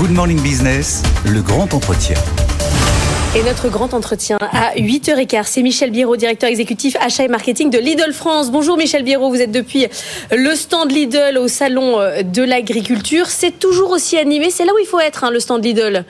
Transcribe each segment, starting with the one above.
Good Morning Business, le grand entretien. Et notre grand entretien à 8h15, c'est Michel Biérot, directeur exécutif achat et marketing de Lidl France. Bonjour Michel Biérot, vous êtes depuis le stand Lidl au salon de l'agriculture. C'est toujours aussi animé, c'est là où il faut être, hein, le stand Lidl.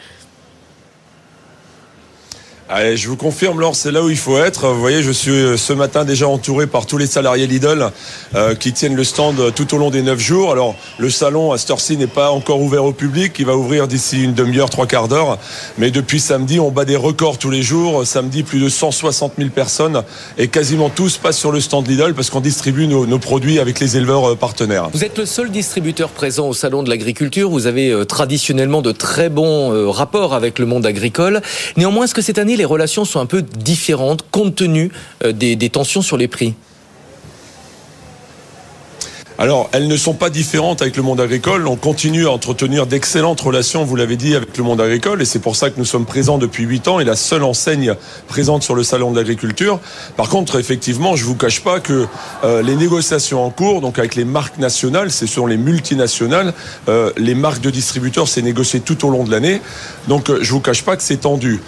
Je vous confirme, Laure, c'est là où il faut être. Vous voyez, je suis euh, ce matin déjà entouré par tous les salariés Lidl euh, qui tiennent le stand euh, tout au long des neuf jours. Alors, le salon à Storcy n'est pas encore ouvert au public. Il va ouvrir d'ici une demi-heure, trois quarts d'heure. Mais depuis samedi, on bat des records tous les jours. Samedi, plus de 160 000 personnes et quasiment tous passent sur le stand Lidl parce qu'on distribue nos, nos, produits avec les éleveurs partenaires. Vous êtes le seul distributeur présent au salon de l'agriculture. Vous avez traditionnellement de très bons rapports avec le monde agricole. Néanmoins, est-ce que cette année, relations sont un peu différentes compte tenu euh, des, tensions sur les prix alors, elles ne sont pas différentes avec le monde agricole. On continue à entretenir d'excellentes relations, vous l'avez dit, avec le monde agricole. Et c'est pour ça que nous sommes présents depuis huit ans et la seule enseigne présente sur le salon de l'agriculture. Par contre, effectivement, je vous cache pas que euh, les négociations en cours, donc avec les marques nationales, ce sont les multinationales, euh, les marques de distributeurs, c'est négocié tout au long de l'année. Donc, euh, je vous cache pas que c'est tendu.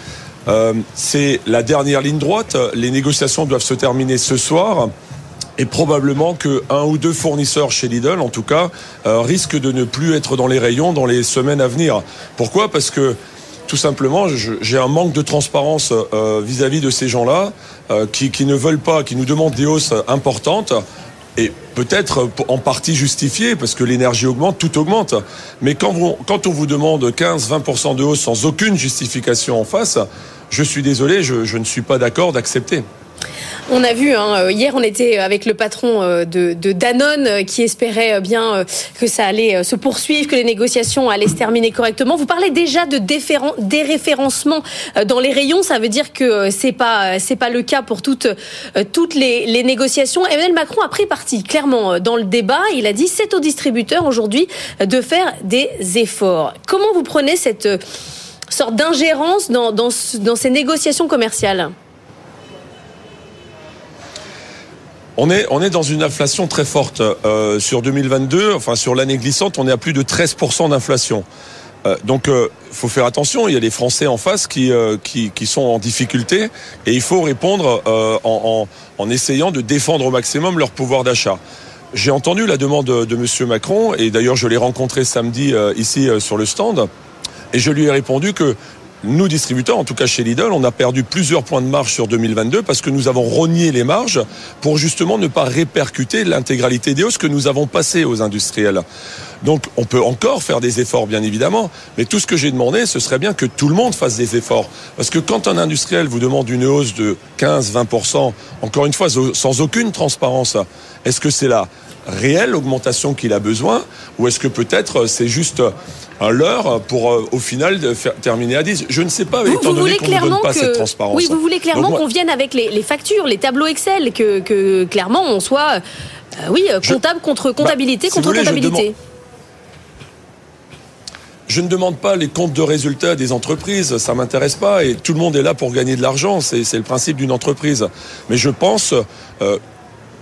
Euh, c'est la dernière ligne droite. Les négociations doivent se terminer ce soir. Et probablement que un ou deux fournisseurs chez Lidl, en tout cas, euh, risquent de ne plus être dans les rayons dans les semaines à venir. Pourquoi? Parce que tout simplement, j'ai un manque de transparence euh, vis-à-vis de ces gens-là qui, ne veulent pas, qui nous demandent des hausses importantes. Et peut-être en partie justifiées, parce que l'énergie augmente, tout augmente. Mais quand, on vous demande 15-20% de hausse sans aucune justification en face, je suis désolé, je ne suis pas d'accord d'accepter. On a vu, hein, hier on était avec le patron de, de, Danone qui espérait bien que ça allait se poursuivre, que les négociations allaient se terminer correctement. Vous parlez déjà de déréférencement dans les rayons, ça veut dire que c'est pas pas le cas pour toutes toutes les, négociations. Emmanuel Macron a pris parti clairement dans le débat. Il a dit c'est aux distributeurs aujourd'hui de faire des efforts. Comment vous prenez cette sorte d'ingérence dans, dans ces négociations commerciales? On est, on est dans une inflation très forte. Euh, sur 2022, enfin sur l'année glissante, on est à plus de 13% d'inflation. Euh, donc, il euh, faut faire attention. Il y a des Français en face qui, euh, qui, sont en difficulté et il faut répondre en, en, en, essayant de défendre au maximum leur pouvoir d'achat. J'ai entendu la demande de, de Monsieur Macron et d'ailleurs je l'ai rencontré samedi ici sur le stand et je lui ai répondu que nous distributeurs, en tout cas chez Lidl, on a perdu plusieurs points de marge sur 2022 parce que nous avons rogné les marges pour justement ne pas répercuter l'intégralité des hausses que nous avons passées aux industriels. Donc on peut encore faire des efforts, bien évidemment, mais tout ce que j'ai demandé, ce serait bien que tout le monde fasse des efforts. Parce que quand un industriel vous demande une hausse de 15-20%, encore une fois, sans aucune transparence, est-ce que c'est la réelle augmentation qu'il a besoin ou est-ce que peut-être c'est juste un leurre pour euh, au final de faire, terminer à 10 Je ne sais pas, vous, étant vous donné qu'on ne donne pas que, cette transparence. Oui, vous voulez clairement qu'on vienne avec les, les, factures, les tableaux Excel, que, que clairement on soit, euh, oui, comptable je, contre comptabilité bah, contre si comptabilité. Je ne demande pas les comptes de résultats des entreprises, ça m'intéresse pas et tout le monde est là pour gagner de l'argent, c'est le principe d'une entreprise. Mais je pense euh,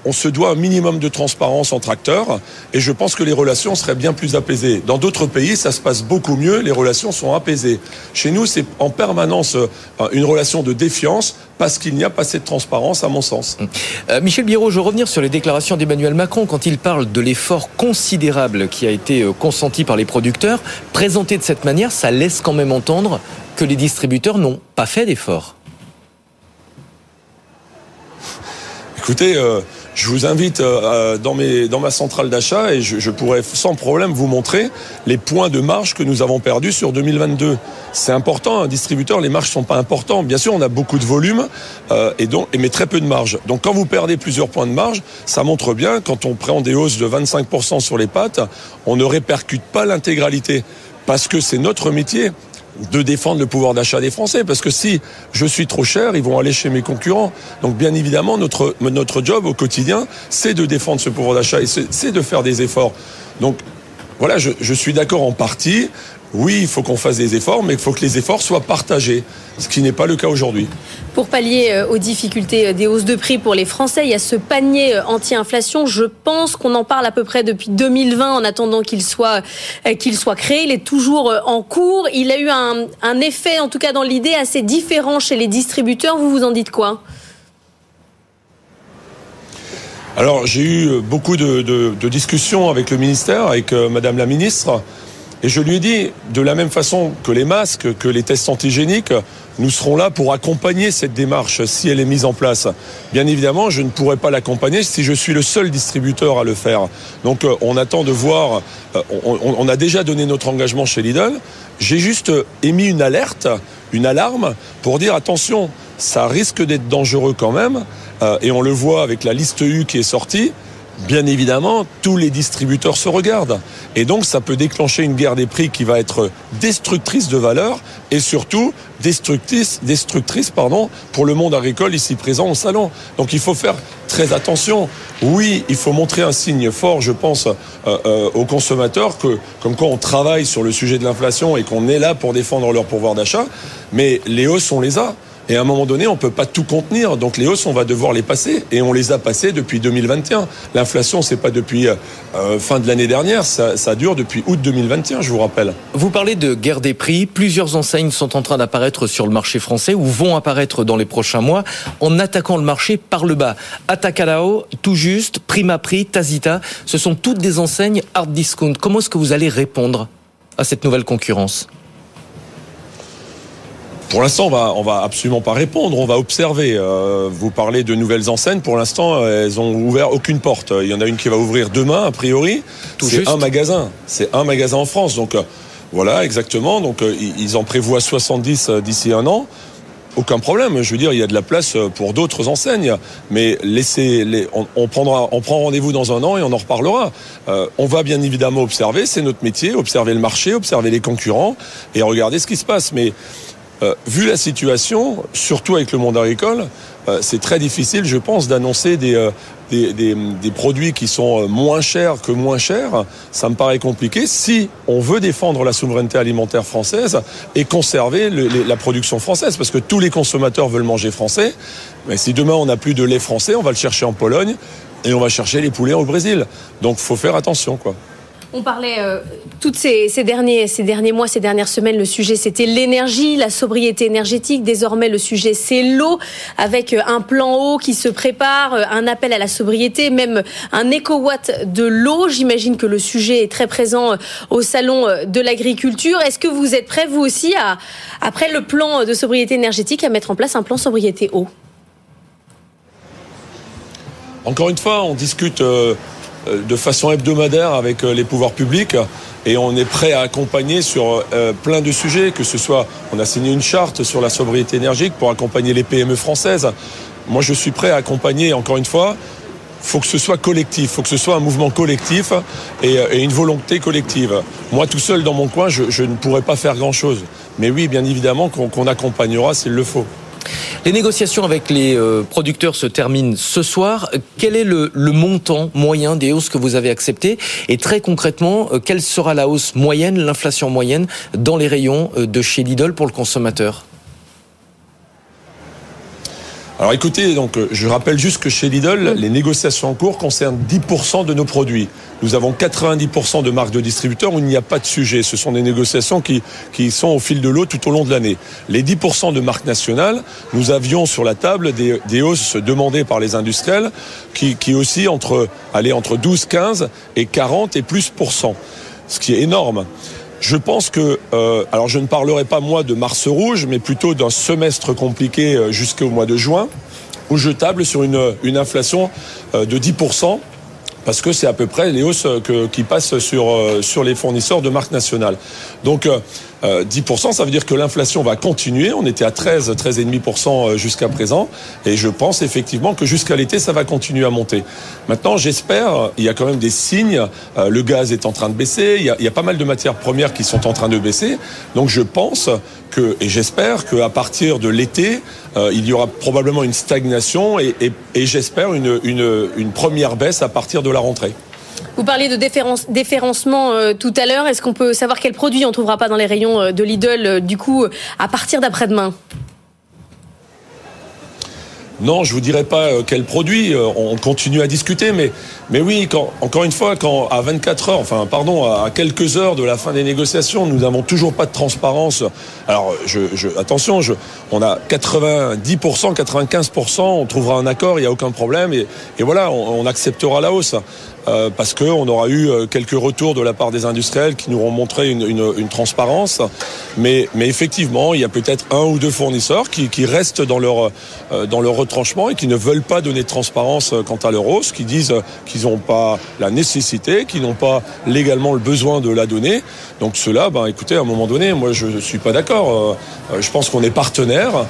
on se doit un minimum de transparence entre acteurs et je pense que les relations seraient bien plus apaisées. Dans d'autres pays, ça se passe beaucoup mieux, les relations sont apaisées. Chez nous, c'est en permanence une relation de défiance parce qu'il n'y a pas assez de transparence, à mon sens. Euh, Michel Biro, je veux revenir sur les déclarations d'Emmanuel Macron quand il parle de l'effort considérable qui a été consenti par les producteurs. Présenté de cette manière, ça laisse quand même entendre que les distributeurs n'ont pas fait d'effort. Écoutez, euh, je vous invite euh, dans, mes, dans ma centrale d'achat et je, je, pourrais sans problème vous montrer les points de marge que nous avons perdus sur 2022. C'est important, un distributeur, les marges sont pas importants. Bien sûr, on a beaucoup de volume euh, et donc, mais très peu de marge. Donc quand vous perdez plusieurs points de marge, ça montre bien, quand on prend des hausses de 25% sur les pâtes, on ne répercute pas l'intégralité parce que c'est notre métier de défendre le pouvoir d'achat des Français. Parce que si je suis trop cher, ils vont aller chez mes concurrents. Donc bien évidemment, notre, notre job au quotidien, c'est de défendre ce pouvoir d'achat et c'est de faire des efforts. Donc voilà, je, je suis d'accord en partie. Oui, il faut qu'on fasse des efforts, mais il faut que les efforts soient partagés, ce qui n'est pas le cas aujourd'hui. Pour pallier euh, aux difficultés euh, des hausses de prix pour les Français, il y a ce panier euh, anti-inflation. Je pense qu'on en parle à peu près depuis 2020 en attendant qu'il soit, qu'il soit créé. Il est toujours en cours. Il a eu un, un effet, en tout cas dans l'idée, assez différent chez les distributeurs. Vous vous en dites quoi? Alors j'ai eu beaucoup de, de, de, discussions avec le ministère, avec Madame la ministre. Et je lui ai dit, de la même façon que les masques, que les tests antigéniques, nous serons là pour accompagner cette démarche si elle est mise en place. Bien évidemment, je ne pourrais pas l'accompagner si je suis le seul distributeur à le faire. Donc euh, on attend de voir, euh, on, a déjà donné notre engagement chez Lidl. J'ai juste émis une alerte, une alarme pour dire attention, ça risque d'être dangereux quand même. Euh, et on le voit avec la liste U qui est sortie bien évidemment, tous les distributeurs se regardent. Et donc, ça peut déclencher une guerre des prix qui va être destructrice de valeur et surtout destructrice, pardon, pour le monde agricole ici présent au salon. Donc, il faut faire très attention. Oui, il faut montrer un signe fort, je pense, euh, euh, aux consommateurs que, comme quoi on travaille sur le sujet de l'inflation et qu'on est là pour défendre leur pouvoir d'achat. Mais les hausses, on les a. Et à un moment donné, on ne peut pas tout contenir. Donc les hausses, on va devoir les passer. Et on les a passées depuis 2021. L'inflation, c'est pas depuis euh, euh, fin de l'année dernière. Ça, ça, dure depuis août 2021, je vous rappelle. Vous parlez de guerre des prix. Plusieurs enseignes sont en train d'apparaître sur le marché français ou vont apparaître dans les prochains mois en attaquant le marché par le bas. Atacalao, Tout Juste, Prima Prix, Tazita, ce sont toutes des enseignes hard discount. Comment est-ce que vous allez répondre à cette nouvelle concurrence? Pour l'instant, on va, on va absolument pas répondre. On va observer. Euh, vous parlez de nouvelles enseignes. Pour l'instant, elles ont ouvert aucune porte. Il y en a une qui va ouvrir demain, a priori. C'est un magasin. C'est un magasin en France. Donc euh, voilà, exactement. Donc euh, ils en prévoient 70 d'ici un an. Aucun problème. Je veux dire, il y a de la place pour d'autres enseignes. Mais laissez, les, on, prendra, on prend rendez-vous dans un an et on en reparlera. on va bien évidemment observer. C'est notre métier. Observer le marché, observer les concurrents et regarder ce qui se passe. Mais euh, vu la situation, surtout avec le monde agricole, euh, c'est très difficile, je pense, d'annoncer des, euh, produits qui sont moins chers que moins chers. Ça me paraît compliqué si on veut défendre la souveraineté alimentaire française et conserver la production française, parce que tous les consommateurs veulent manger français. Mais si demain on n'a plus de lait français, on va le chercher en Pologne et on va chercher les poulets au Brésil. Donc faut faire attention, quoi. On parlait euh, toutes ces, derniers, ces derniers mois, ces dernières semaines, le sujet c'était l'énergie, la sobriété énergétique. Désormais, le sujet c'est l'eau, avec euh, un plan eau qui se prépare, euh, un appel à la sobriété, même un éco-watt de l'eau. J'imagine que le sujet est très présent au salon de l'agriculture. Est-ce que vous êtes prêts, vous aussi, après le plan de sobriété énergétique, à mettre en place un plan sobriété eau? Encore une fois, on discute. De façon hebdomadaire avec euh, les pouvoirs publics et on est prêt à accompagner sur euh, plein de sujets, que ce soit, on a signé une charte sur la sobriété énergique pour accompagner les PME françaises. Moi, je suis prêt à accompagner, encore une fois, faut que ce soit collectif, faut que ce soit un mouvement collectif et, une volonté collective. Moi, tout seul dans mon coin, je, ne pourrais pas faire grand-chose. Mais oui, bien évidemment qu'on accompagnera s'il le faut. Les négociations avec les euh, producteurs se terminent ce soir. Quel est le, montant moyen des hausses que vous avez acceptées Et très concrètement, euh, quelle sera la hausse moyenne, l'inflation moyenne dans les rayons euh, de chez Lidl pour le consommateur alors écoutez, donc je rappelle juste que chez Lidl, les négociations en cours concernent 10% de nos produits. Nous avons 90% de marques de distributeurs où il n'y a pas de sujet. Ce sont des négociations qui, qui sont au fil de l'eau tout au long de l'année. Les 10% de marques nationales, nous avions sur la table des, des hausses demandées par les industriels qui, qui aussi entre, allez, entre 12, 15 et 40 et plus pour cent. Ce qui est énorme. Je pense que, euh, alors je ne parlerai pas moi de Mars rouge, mais plutôt d'un semestre compliqué euh, jusqu'au mois de juin, où je table sur une, une inflation euh, de 10% parce que c'est à peu près les hausses qui passent sur, sur les fournisseurs de marques nationales. Donc 10%, euh, ça veut dire que l'inflation va continuer. On était à 13, 13,5% euh, jusqu'à présent. Et je pense effectivement que jusqu'à l'été, ça va continuer à monter. Maintenant, j'espère, il y a quand même des signes. Le gaz est en train de baisser. Il y, a, pas mal de matières premières qui sont en train de baisser. Donc je pense que, et j'espère qu'à partir de l'été, il y aura probablement une stagnation et, j'espère une première baisse à partir de la rentrée. Vous parliez de déférencement tout à l'heure. Est-ce qu'on peut savoir quels produits on trouvera pas dans les rayons de Lidl du coup à partir d'après-demain? Non, je vous dirai pas euh, quel produit. Euh, on continue à discuter, mais oui, encore une fois, quand à 24 heures, enfin pardon, à quelques heures de la fin des négociations, nous n'avons toujours pas de transparence. Alors, attention, on a 90%, 95%, on trouvera un accord, il n'y a aucun problème, et, voilà, on, acceptera la hausse. Euh, parce qu'on aura eu quelques retours de la part des industriels qui nous ont montré une, transparence. Mais, effectivement, il y a peut-être un ou deux fournisseurs qui, restent dans leur, euh, retranchement et qui ne veulent pas donner de transparence quant à leur hausse, qui disent qu'ils n'ont pas la nécessité, qu'ils n'ont pas légalement le besoin de la donner. Donc cela, ben, écoutez, à un moment donné, moi je ne suis pas d'accord. je pense qu'on est partenaire.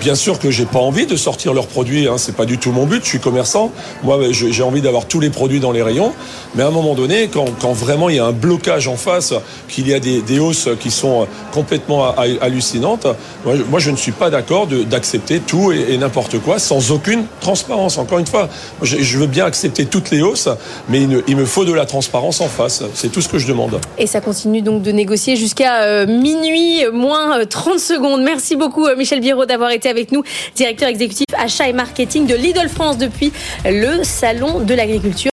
bien sûr que j'ai pas envie de sortir leurs produits, hein, c'est pas du tout mon but. Je suis commerçant. Moi, j'ai envie d'avoir tous les produits dans les rayons mais à un moment donné, quand, vraiment il y a un blocage en face, qu'il y a des, hausses qui sont complètement hallucinantes, moi, je ne suis pas d'accord d'accepter tout et, n'importe quoi sans aucune transparence. Encore une fois, je, veux bien accepter toutes les hausses, mais il, me faut de la transparence en face. C'est tout ce que je demande. Et ça continue donc de négocier jusqu'à euh, minuit, moins 30 euh, secondes. Merci beaucoup, euh, Michel Biro, d'avoir été avec nous, directeur exécutif achat et marketing de Lidl France depuis le Salon de l'agriculture.